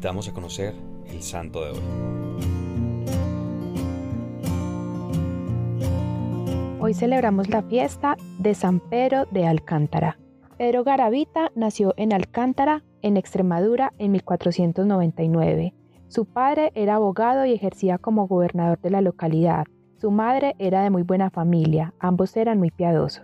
invitamos a conocer el santo de hoy. Hoy celebramos la fiesta de San Pedro de Alcántara. Pedro Garavita nació en Alcántara, en Extremadura, en 1499. Su padre era abogado y ejercía como gobernador de la localidad. Su madre era de muy buena familia, ambos eran muy piadosos.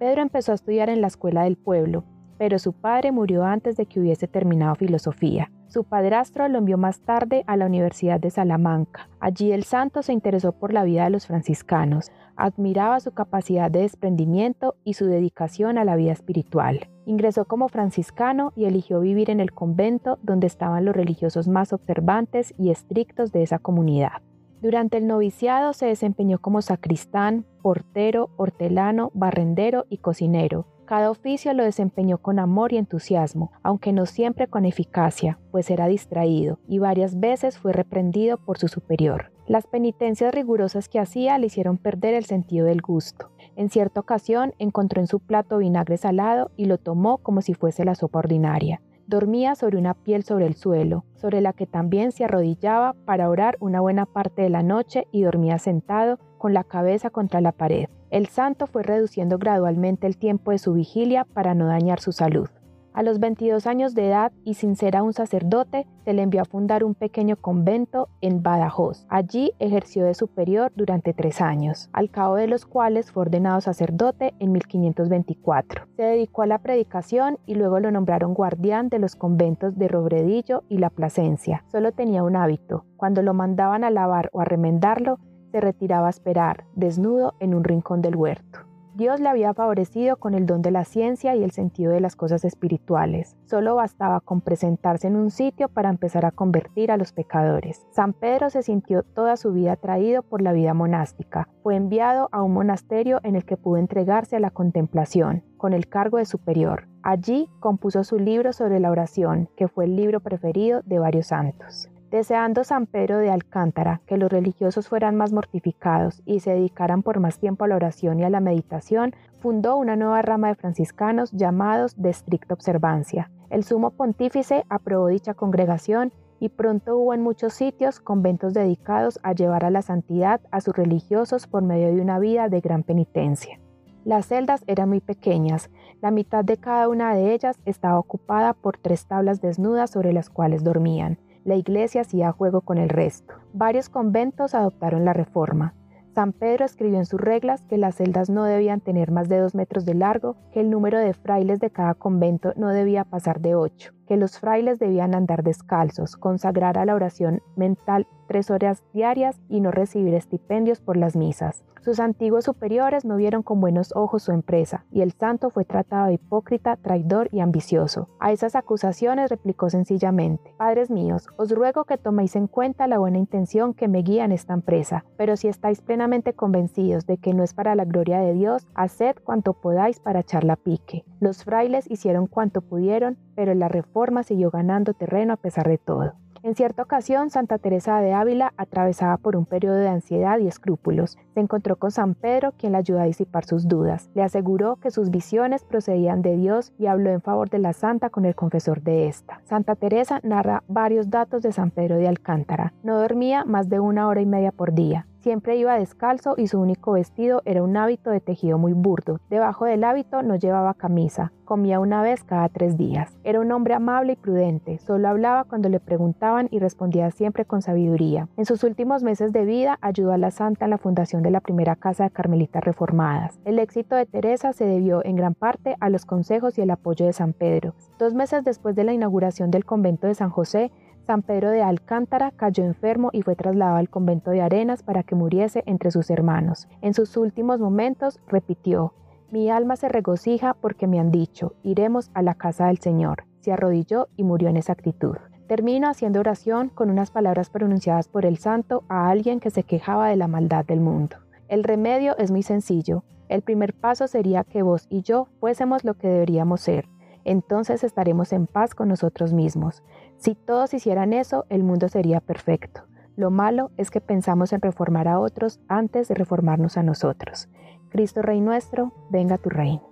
Pedro empezó a estudiar en la escuela del pueblo, pero su padre murió antes de que hubiese terminado filosofía. Su padrastro lo envió más tarde a la Universidad de Salamanca. Allí el santo se interesó por la vida de los franciscanos, admiraba su capacidad de desprendimiento y su dedicación a la vida espiritual. Ingresó como franciscano y eligió vivir en el convento donde estaban los religiosos más observantes y estrictos de esa comunidad. Durante el noviciado se desempeñó como sacristán, portero, hortelano, barrendero y cocinero, cada oficio lo desempeñó con amor y entusiasmo, aunque no siempre con eficacia, pues era distraído y varias veces fue reprendido por su superior. Las penitencias rigurosas que hacía le hicieron perder el sentido del gusto. En cierta ocasión encontró en su plato vinagre salado y lo tomó como si fuese la sopa ordinaria. Dormía sobre una piel sobre el suelo, sobre la que también se arrodillaba para orar una buena parte de la noche y dormía sentado con la cabeza contra la pared. El santo fue reduciendo gradualmente el tiempo de su vigilia para no dañar su salud. A los 22 años de edad y sin ser aún sacerdote, se le envió a fundar un pequeño convento en Badajoz. Allí ejerció de superior durante tres años, al cabo de los cuales fue ordenado sacerdote en 1524. Se dedicó a la predicación y luego lo nombraron guardián de los conventos de Robredillo y La Plasencia. Solo tenía un hábito. Cuando lo mandaban a lavar o a remendarlo, se retiraba a esperar, desnudo, en un rincón del huerto. Dios le había favorecido con el don de la ciencia y el sentido de las cosas espirituales. Solo bastaba con presentarse en un sitio para empezar a convertir a los pecadores. San Pedro se sintió toda su vida atraído por la vida monástica. Fue enviado a un monasterio en el que pudo entregarse a la contemplación, con el cargo de superior. Allí compuso su libro sobre la oración, que fue el libro preferido de varios santos. Deseando San Pedro de Alcántara que los religiosos fueran más mortificados y se dedicaran por más tiempo a la oración y a la meditación, fundó una nueva rama de franciscanos llamados de estricta observancia. El sumo pontífice aprobó dicha congregación y pronto hubo en muchos sitios conventos dedicados a llevar a la santidad a sus religiosos por medio de una vida de gran penitencia. Las celdas eran muy pequeñas, la mitad de cada una de ellas estaba ocupada por tres tablas desnudas sobre las cuales dormían la iglesia hacía juego con el resto. Varios conventos adoptaron la reforma. San Pedro escribió en sus reglas que las celdas no debían tener más de dos metros de largo, que el número de frailes de cada convento no debía pasar de ocho, que los frailes debían andar descalzos, consagrar a la oración mental tres horas diarias y no recibir estipendios por las misas. Sus antiguos superiores no vieron con buenos ojos su empresa, y el santo fue tratado de hipócrita, traidor y ambicioso. A esas acusaciones replicó sencillamente, Padres míos, os ruego que toméis en cuenta la buena intención que me guía en esta empresa, pero si estáis plenamente convencidos de que no es para la gloria de Dios, haced cuanto podáis para echarla pique. Los frailes hicieron cuanto pudieron, pero la reforma siguió ganando terreno a pesar de todo. En cierta ocasión, Santa Teresa de Ávila atravesaba por un periodo de ansiedad y escrúpulos. Se encontró con San Pedro, quien le ayudó a disipar sus dudas. Le aseguró que sus visiones procedían de Dios y habló en favor de la santa con el confesor de esta. Santa Teresa narra varios datos de San Pedro de Alcántara. No dormía más de una hora y media por día. Siempre iba descalzo y su único vestido era un hábito de tejido muy burdo. Debajo del hábito no llevaba camisa. Comía una vez cada tres días. Era un hombre amable y prudente. Solo hablaba cuando le preguntaban y respondía siempre con sabiduría. En sus últimos meses de vida ayudó a la santa en la fundación de la primera casa de carmelitas reformadas. El éxito de Teresa se debió en gran parte a los consejos y el apoyo de San Pedro. Dos meses después de la inauguración del convento de San José, San Pedro de Alcántara cayó enfermo y fue trasladado al convento de Arenas para que muriese entre sus hermanos. En sus últimos momentos repitió, Mi alma se regocija porque me han dicho, iremos a la casa del Señor. Se arrodilló y murió en esa actitud. Termino haciendo oración con unas palabras pronunciadas por el santo a alguien que se quejaba de la maldad del mundo. El remedio es muy sencillo. El primer paso sería que vos y yo fuésemos lo que deberíamos ser, entonces estaremos en paz con nosotros mismos. Si todos hicieran eso, el mundo sería perfecto. Lo malo es que pensamos en reformar a otros antes de reformarnos a nosotros. Cristo Rey nuestro, venga tu reino.